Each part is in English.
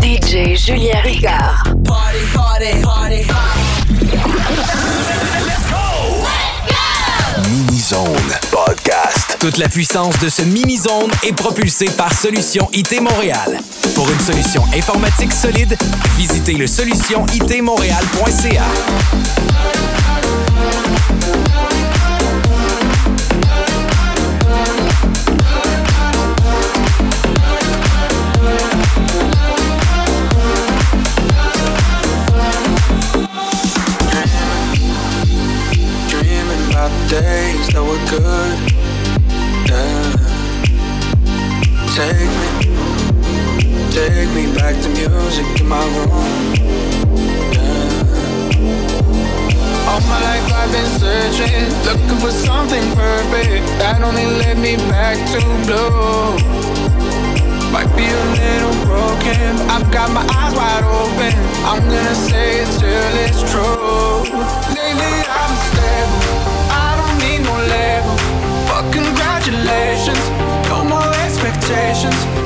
DJ Julien Ricard. Party, party, party, Let's go! Let's go! Mini Zone Podcast. Toute la puissance de ce mini zone est propulsée par Solution IT Montréal. Pour une solution informatique solide, visitez le solutionitmontréal.ca. days we're good. Yeah. Take me, take me back to music in my room. Yeah. All my life I've been searching, looking for something perfect that only led me back to blue. Might be a little broken, I've got my eyes wide open. I'm gonna say it till it's true. Lately I'm stable. But congratulations, no more expectations.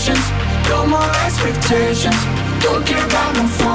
assertions, no more expectations. Don't care about no fun.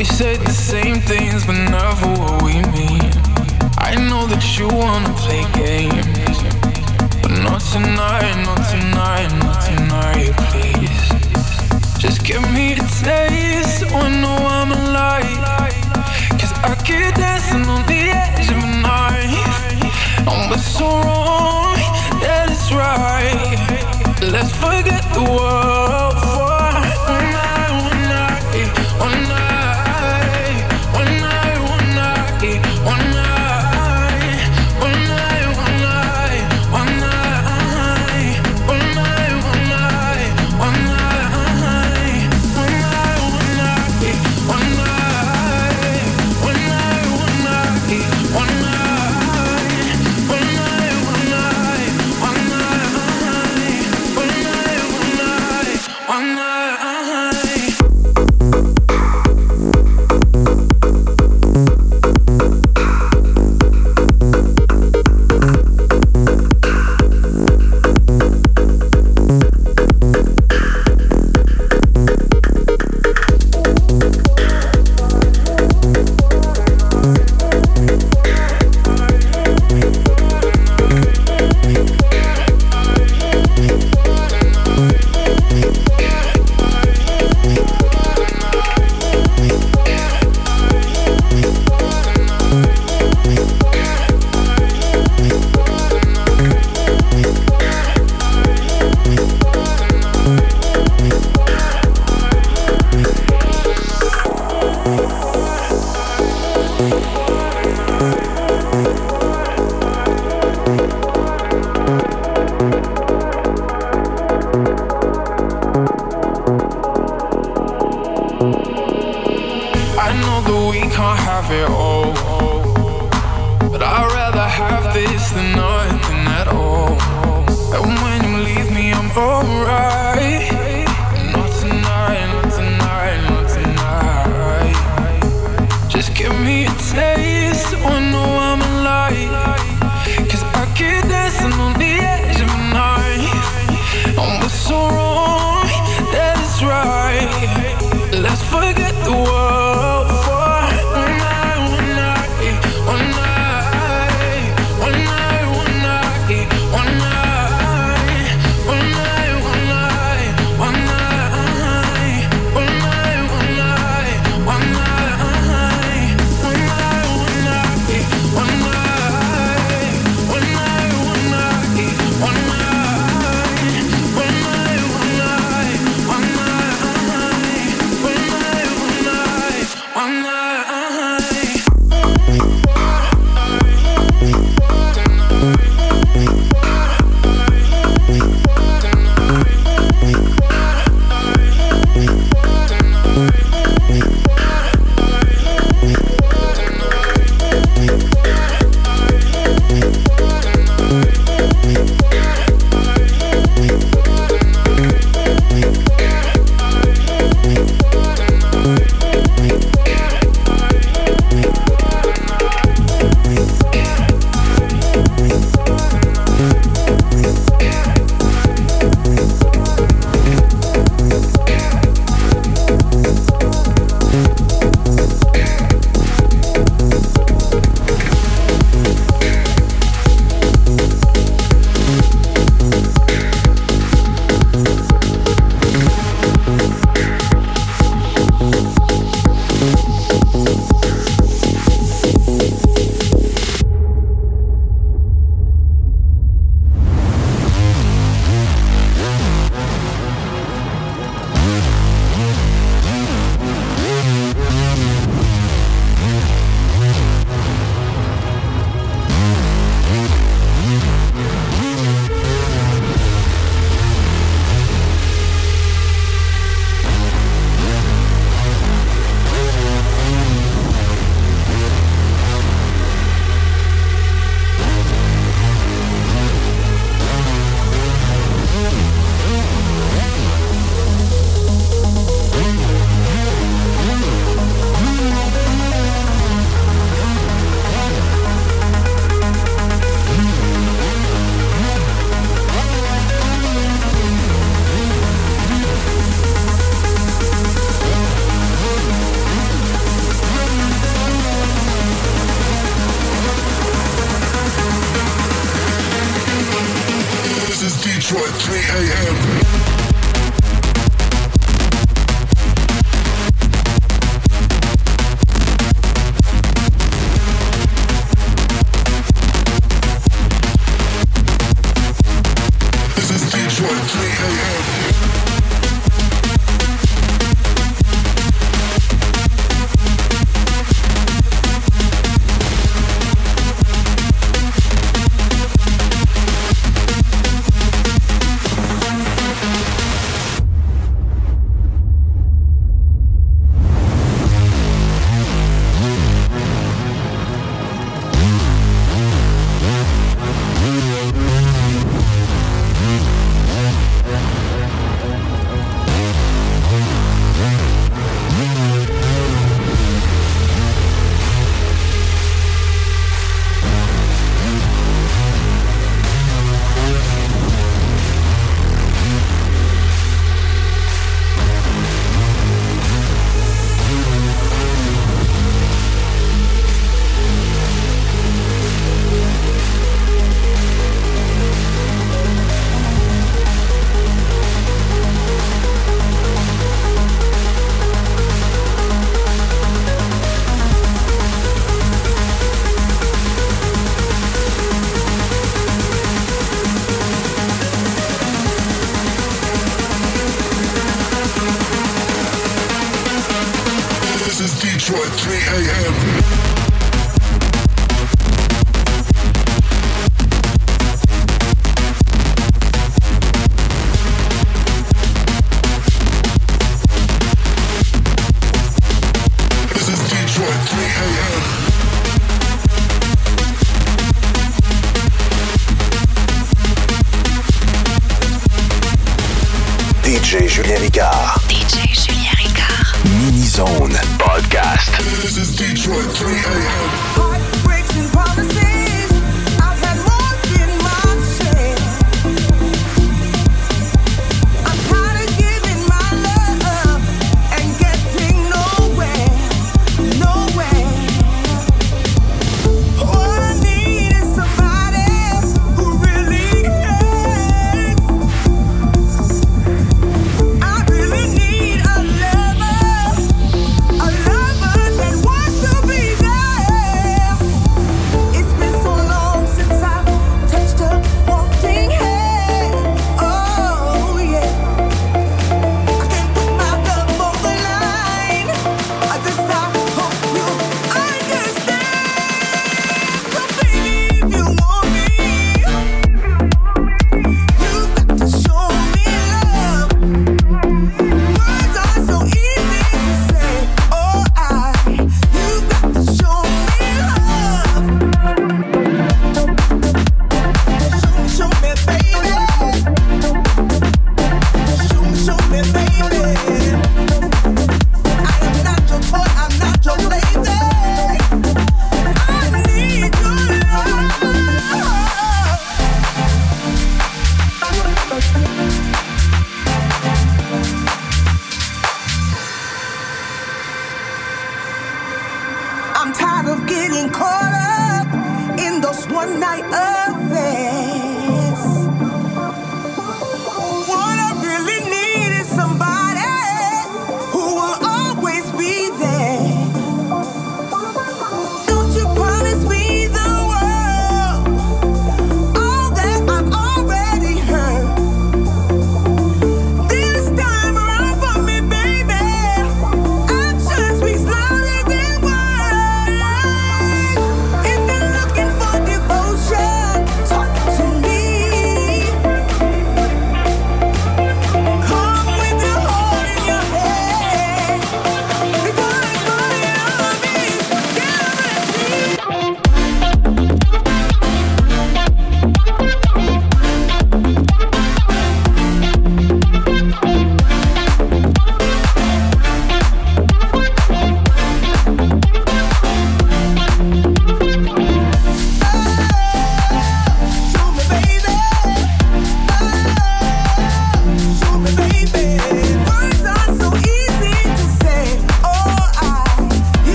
We said the same things, but never what we mean. I know that you wanna play games, but not tonight, not tonight, not tonight, please. Just give me a taste, so I know I'm alive. Cause I keep dancing on the edge of a knife. And we're so wrong, that is right. Let's forget the world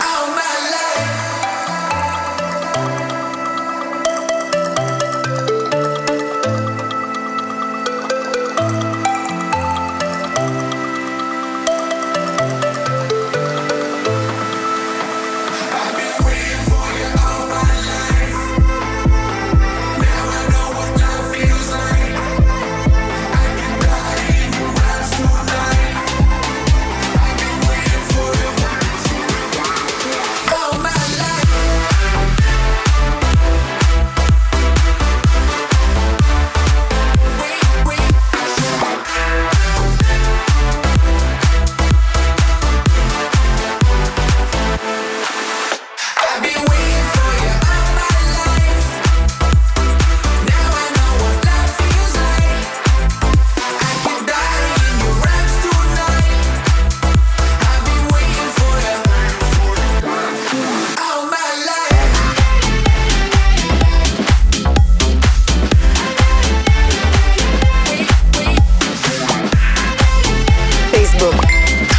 I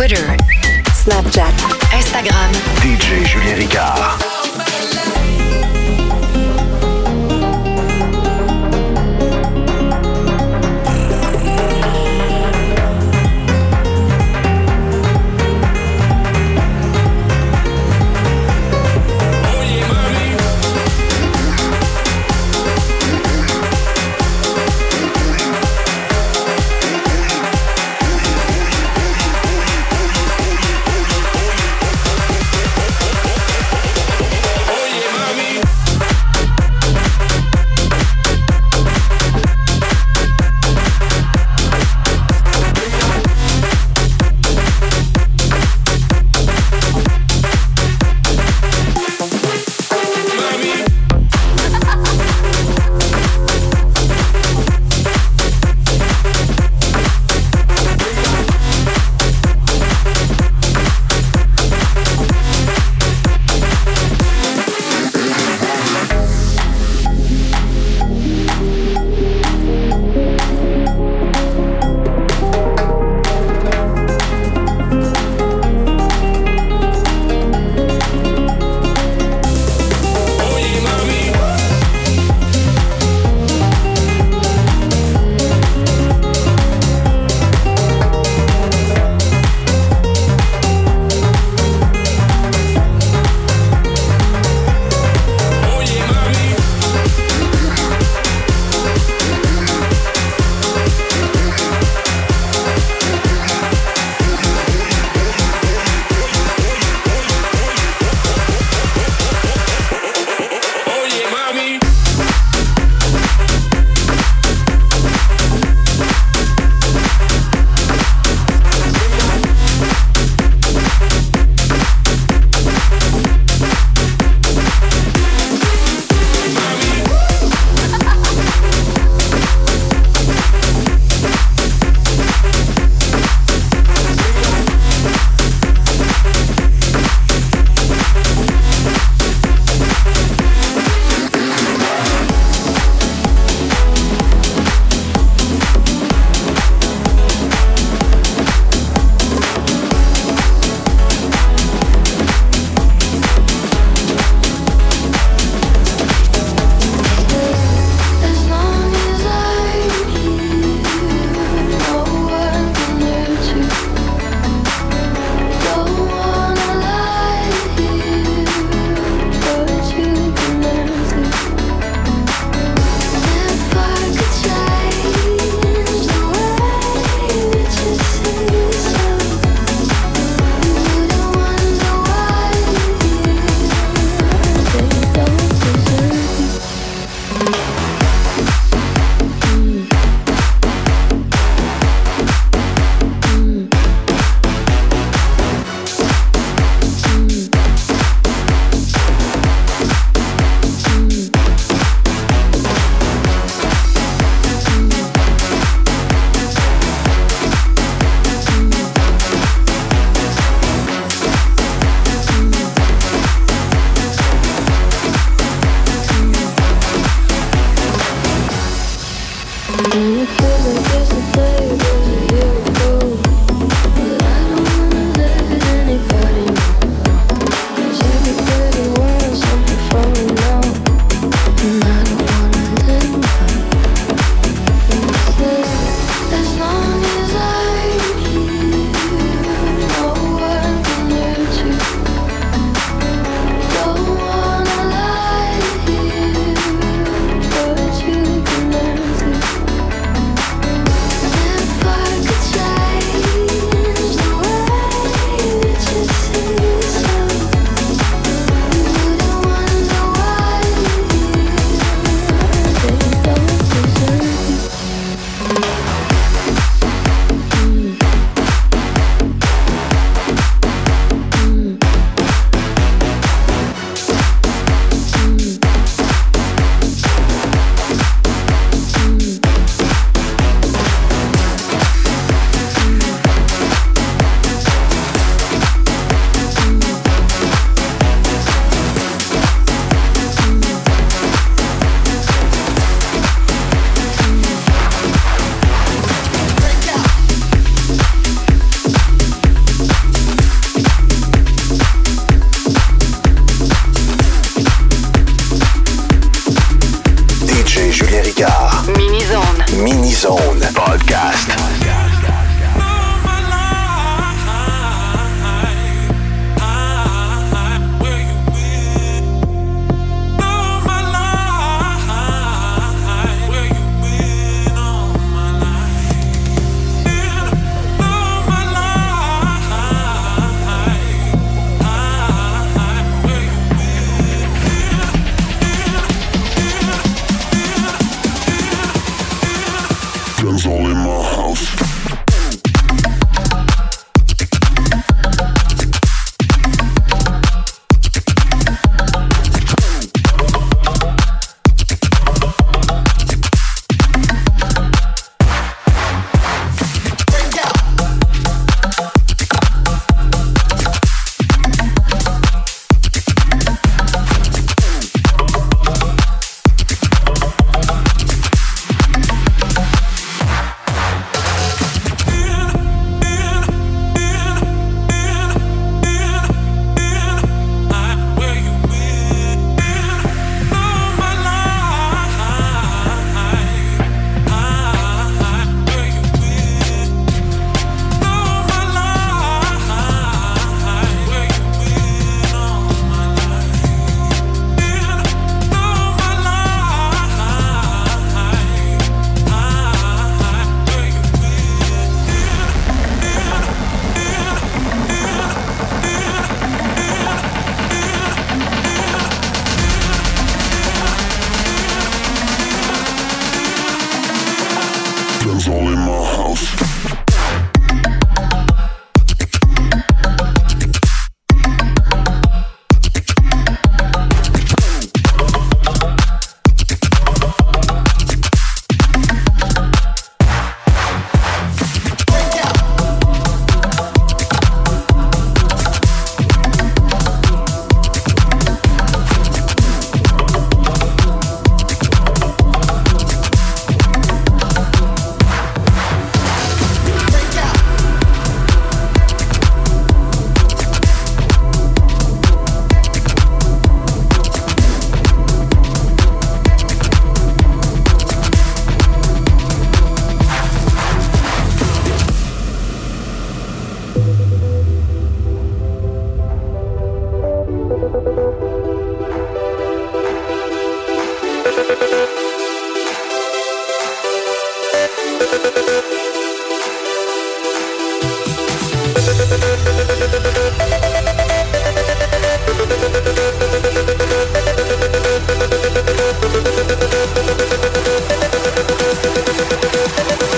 Twitter, Snapchat, Instagram. DJ Julien Ricard.「なんでだろう?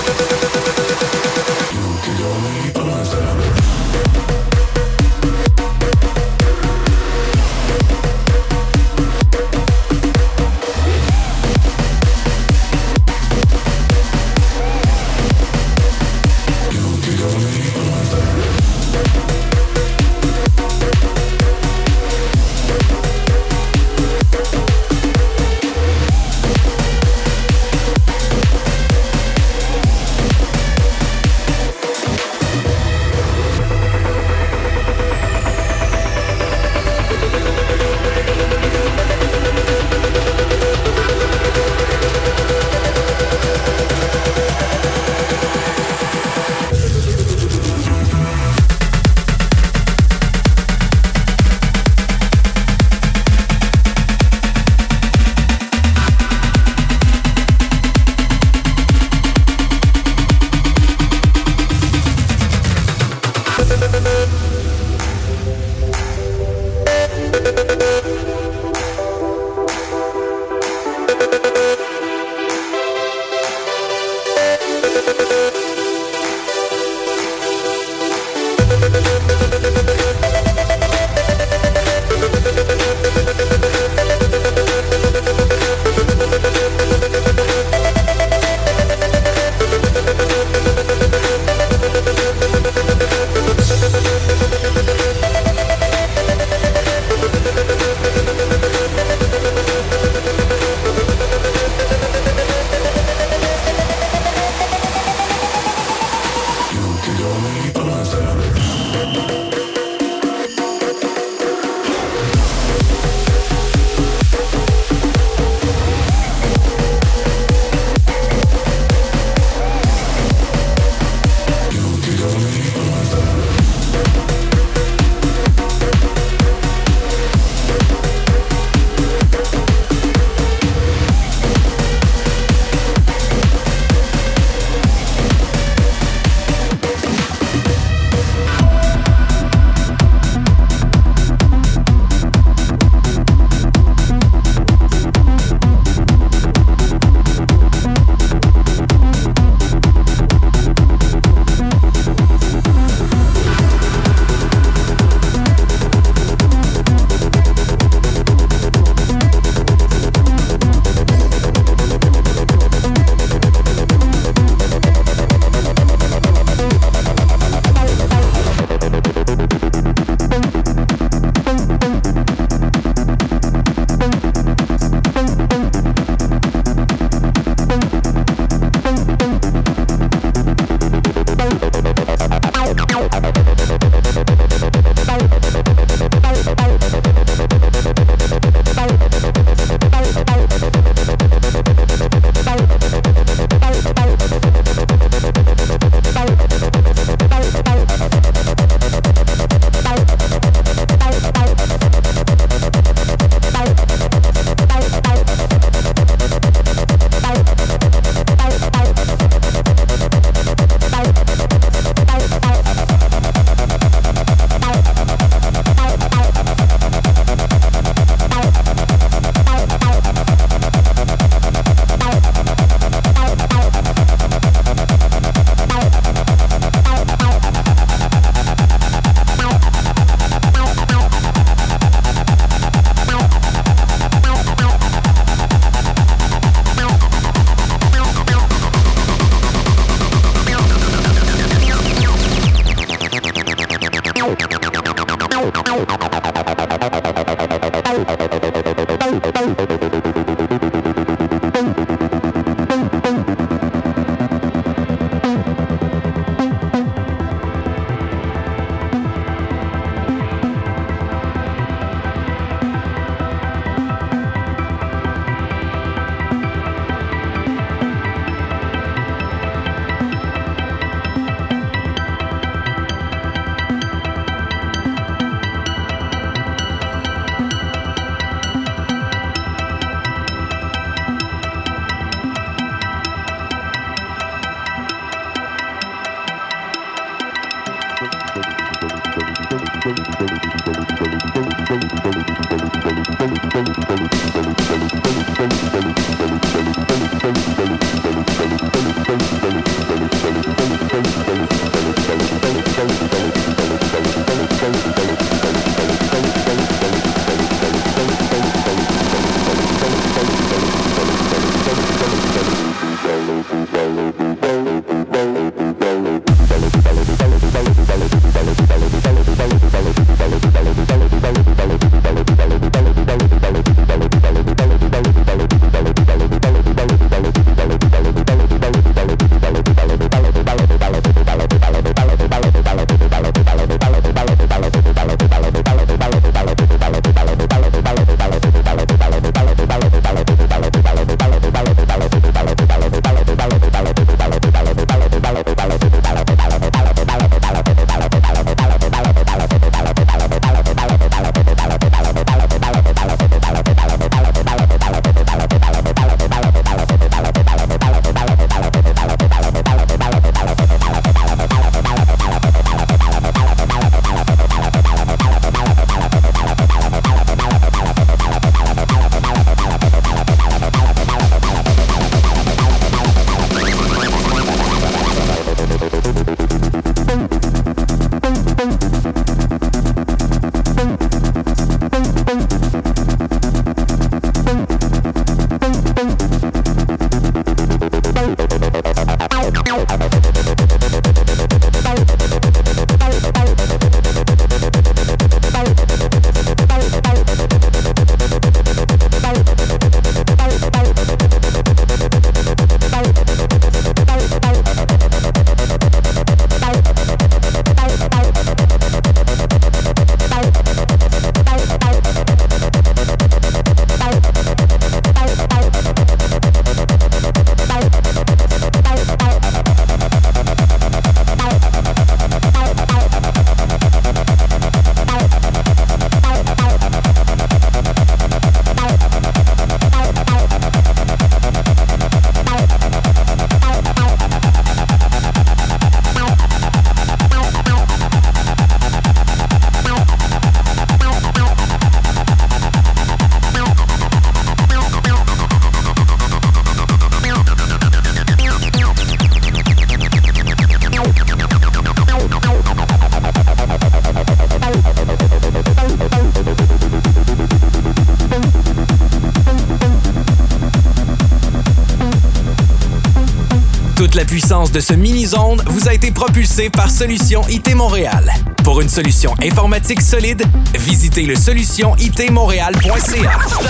La puissance de ce mini-zone vous a été propulsé par Solution IT Montréal. Pour une solution informatique solide, visitez le solutionitmontréal.ca. Stop!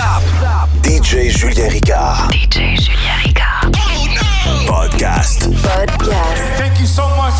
DJ Julien Ricard. DJ Julien Ricard. Podcast. Podcast. Thank you so much.